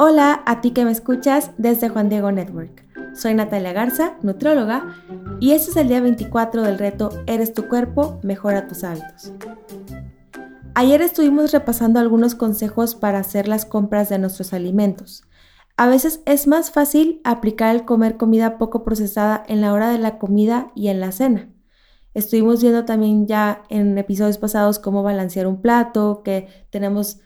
Hola a ti que me escuchas desde Juan Diego Network. Soy Natalia Garza, nutróloga, y este es el día 24 del reto Eres tu cuerpo, mejora tus hábitos. Ayer estuvimos repasando algunos consejos para hacer las compras de nuestros alimentos. A veces es más fácil aplicar el comer comida poco procesada en la hora de la comida y en la cena. Estuvimos viendo también ya en episodios pasados cómo balancear un plato, que tenemos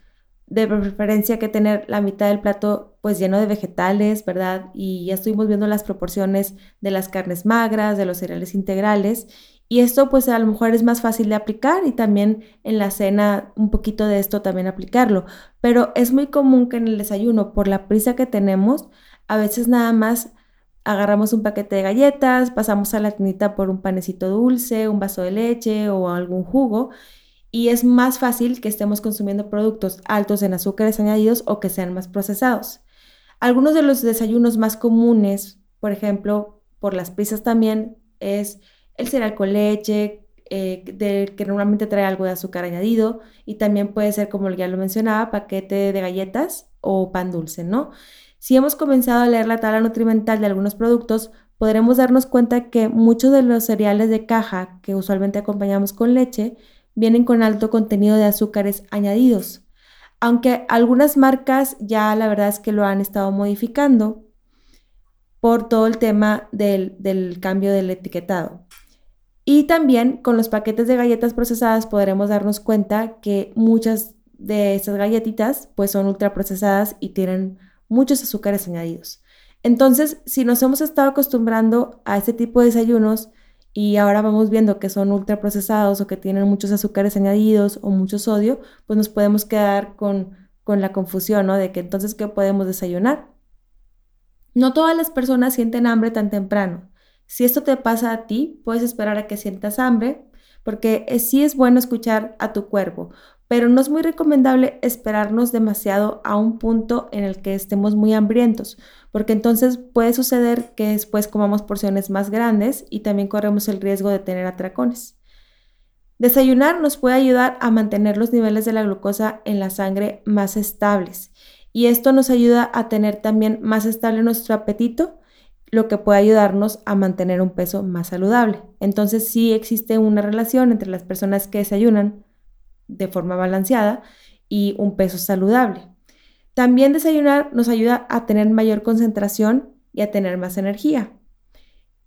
de preferencia que tener la mitad del plato pues lleno de vegetales, ¿verdad? Y ya estuvimos viendo las proporciones de las carnes magras, de los cereales integrales. Y esto pues a lo mejor es más fácil de aplicar y también en la cena un poquito de esto también aplicarlo. Pero es muy común que en el desayuno, por la prisa que tenemos, a veces nada más agarramos un paquete de galletas, pasamos a la tinita por un panecito dulce, un vaso de leche o algún jugo y es más fácil que estemos consumiendo productos altos en azúcares añadidos o que sean más procesados. Algunos de los desayunos más comunes, por ejemplo, por las prisas también, es el cereal con leche, eh, que normalmente trae algo de azúcar añadido, y también puede ser, como ya lo mencionaba, paquete de galletas o pan dulce, ¿no? Si hemos comenzado a leer la tabla nutrimental de algunos productos, podremos darnos cuenta que muchos de los cereales de caja que usualmente acompañamos con leche vienen con alto contenido de azúcares añadidos. Aunque algunas marcas ya la verdad es que lo han estado modificando por todo el tema del, del cambio del etiquetado. Y también con los paquetes de galletas procesadas podremos darnos cuenta que muchas de estas galletitas pues son ultraprocesadas y tienen muchos azúcares añadidos. Entonces, si nos hemos estado acostumbrando a este tipo de desayunos, y ahora vamos viendo que son ultraprocesados o que tienen muchos azúcares añadidos o mucho sodio, pues nos podemos quedar con, con la confusión, ¿no? De que entonces, ¿qué podemos desayunar? No todas las personas sienten hambre tan temprano. Si esto te pasa a ti, puedes esperar a que sientas hambre, porque sí es bueno escuchar a tu cuerpo, pero no es muy recomendable esperarnos demasiado a un punto en el que estemos muy hambrientos, porque entonces puede suceder que después comamos porciones más grandes y también corremos el riesgo de tener atracones. Desayunar nos puede ayudar a mantener los niveles de la glucosa en la sangre más estables y esto nos ayuda a tener también más estable nuestro apetito, lo que puede ayudarnos a mantener un peso más saludable. Entonces sí existe una relación entre las personas que desayunan de forma balanceada y un peso saludable. También desayunar nos ayuda a tener mayor concentración y a tener más energía.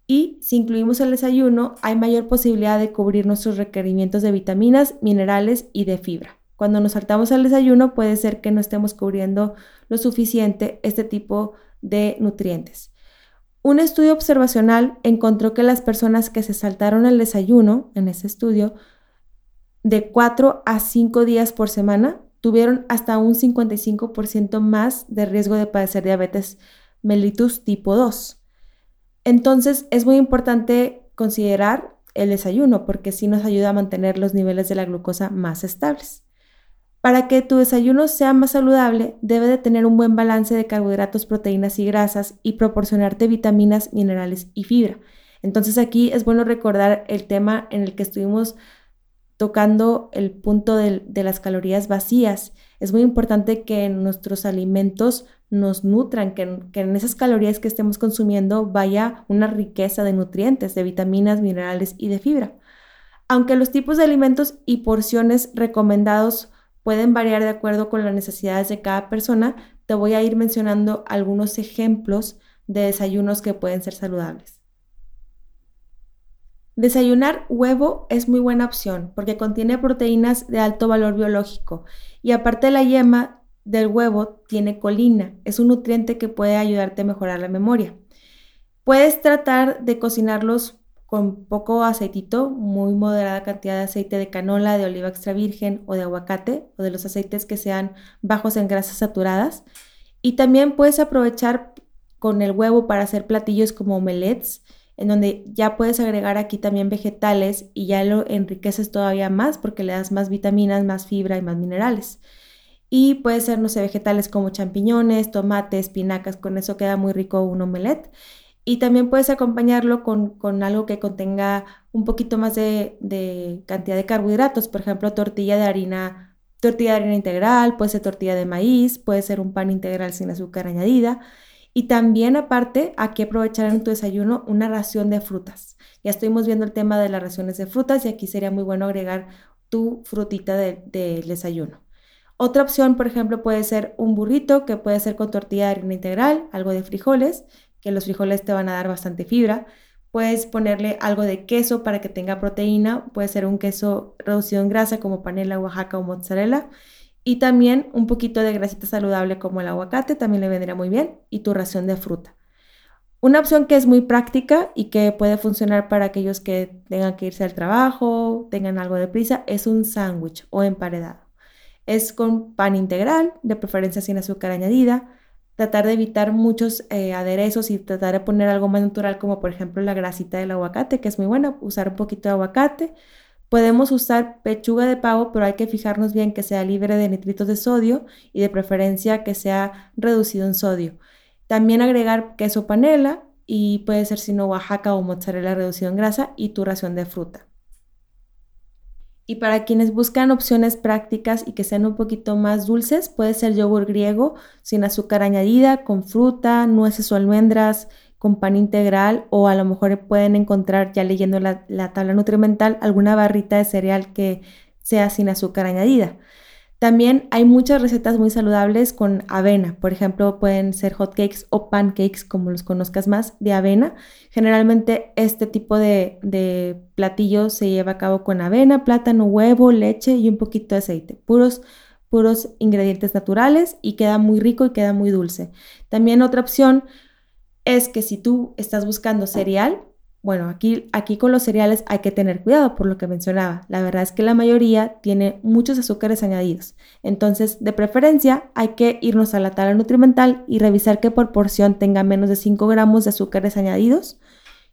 Y si incluimos el desayuno, hay mayor posibilidad de cubrir nuestros requerimientos de vitaminas, minerales y de fibra. Cuando nos saltamos al desayuno puede ser que no estemos cubriendo lo suficiente este tipo de nutrientes. Un estudio observacional encontró que las personas que se saltaron el desayuno en ese estudio de 4 a 5 días por semana tuvieron hasta un 55% más de riesgo de padecer diabetes mellitus tipo 2. Entonces es muy importante considerar el desayuno porque sí nos ayuda a mantener los niveles de la glucosa más estables. Para que tu desayuno sea más saludable, debe de tener un buen balance de carbohidratos, proteínas y grasas y proporcionarte vitaminas, minerales y fibra. Entonces aquí es bueno recordar el tema en el que estuvimos tocando el punto de, las calorías vacías. Es muy importante que nuestros alimentos nos nutran, que, que, en esas calorías que estemos consumiendo vaya una riqueza de nutrientes, de vitaminas, minerales y de fibra. Aunque los tipos de alimentos y porciones recomendados pueden variar de acuerdo con las necesidades de cada persona, te voy a ir mencionando algunos ejemplos de desayunos que pueden ser saludables. Desayunar huevo es muy buena opción porque contiene proteínas de alto valor biológico y aparte la yema del huevo tiene colina, es un nutriente que puede ayudarte a mejorar la memoria. Puedes tratar de cocinarlos con poco aceitito, muy moderada cantidad de aceite de canola, de oliva extra virgen o de aguacate o de los aceites que sean bajos en grasas saturadas. Y también puedes aprovechar con el huevo para hacer platillos como omelets en donde ya puedes agregar aquí también vegetales y ya lo enriqueces todavía más porque le das más vitaminas, más fibra y más minerales. Y puede ser, no sé, vegetales como champiñones, tomates, espinacas, con eso queda muy rico un omelette. Y también puedes acompañarlo con, algo que contenga un poquito más de, de, cantidad de carbohidratos, por ejemplo, tortilla de harina tortilla de harina integral, puede ser tortilla de maíz, puede ser un pan integral sin azúcar añadida. Y también aparte, aquí aprovechar en tu desayuno una ración de frutas. Ya estuvimos viendo el tema de las raciones de frutas y aquí sería muy bueno agregar tu frutita del desayuno. Otra opción, por ejemplo, puede ser un burrito que puede ser con tortilla de harina integral, algo de frijoles, que los frijoles te van a dar bastante fibra. Puedes ponerle algo de queso para que tenga proteína, puede ser un queso reducido en grasa como panela, oaxaca o mozzarella. Y también un poquito de grasita saludable como el aguacate, también le vendría muy bien, y tu ración de fruta. Una opción que es muy práctica y que puede funcionar para aquellos que tengan que irse al trabajo, tengan algo de prisa, es un sándwich o emparedado es con pan integral, de preferencia sin azúcar añadida, tratar de evitar muchos eh, aderezos y tratar de poner algo más natural como por ejemplo la grasita del aguacate, que es muy buena, usar un poquito de aguacate. Podemos usar pechuga de pavo, pero hay que fijarnos bien que sea libre de nitritos de sodio y de preferencia que sea reducido en sodio. También agregar queso panela y puede ser sino Oaxaca o mozzarella reducido en grasa y tu ración de fruta. Y para quienes buscan opciones prácticas y que sean un poquito más dulces, puede ser yogur griego sin azúcar añadida, con fruta, nueces o almendras, con pan integral o a lo mejor pueden encontrar ya leyendo la, la tabla nutrimental alguna barrita de cereal que sea sin azúcar añadida. También hay muchas recetas muy saludables con avena. Por ejemplo, pueden ser hotcakes o pancakes, como los conozcas más, de avena. Generalmente este tipo de, de platillo se lleva a cabo con avena, plátano, huevo, leche y un poquito de aceite. Puros puros ingredientes naturales y queda muy rico y queda muy dulce. También otra opción es que si tú estás buscando cereal, bueno, aquí, aquí con los cereales hay que tener cuidado por lo que mencionaba. La verdad es que la mayoría tiene muchos azúcares añadidos. Entonces, de preferencia, hay que irnos a la tabla nutrimental y revisar qué porción tenga menos de 5 gramos de azúcares añadidos,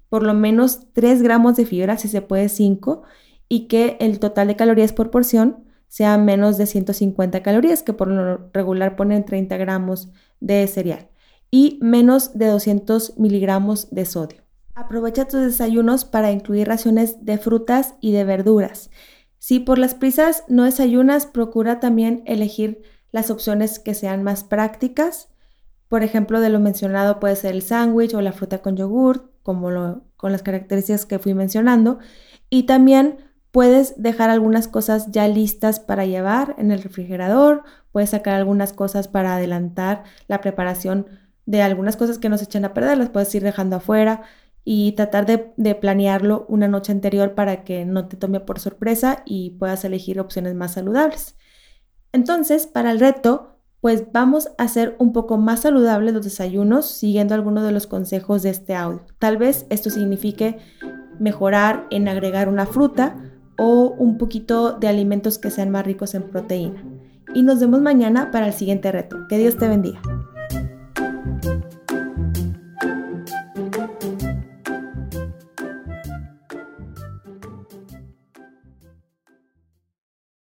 por lo menos 3 gramos de fibra, si se puede 5, y que el total de calorías por porción sea menos de 150 calorías, que por lo regular ponen 30 gramos de cereal, y menos de 200 miligramos de sodio. Aprovecha tus desayunos para incluir raciones de frutas y de verduras. Si por las prisas no desayunas, procura también elegir las opciones que sean más prácticas. Por ejemplo, de lo mencionado puede ser el sándwich o la fruta con yogur, como lo, con las características que fui mencionando. Y también puedes dejar algunas cosas ya listas para llevar en el refrigerador. Puedes sacar algunas cosas para adelantar la preparación de algunas cosas que nos echen a perder. Las puedes ir dejando afuera y tratar de, planearlo una noche anterior para que no te tome por sorpresa y puedas elegir opciones más saludables. Entonces, para el reto, pues vamos a hacer un poco más saludables los desayunos siguiendo algunos de los consejos de este audio. Tal vez esto signifique mejorar en agregar una fruta o un poquito de alimentos que sean más ricos en proteína. Y nos vemos mañana para el siguiente reto. Que Dios te bendiga.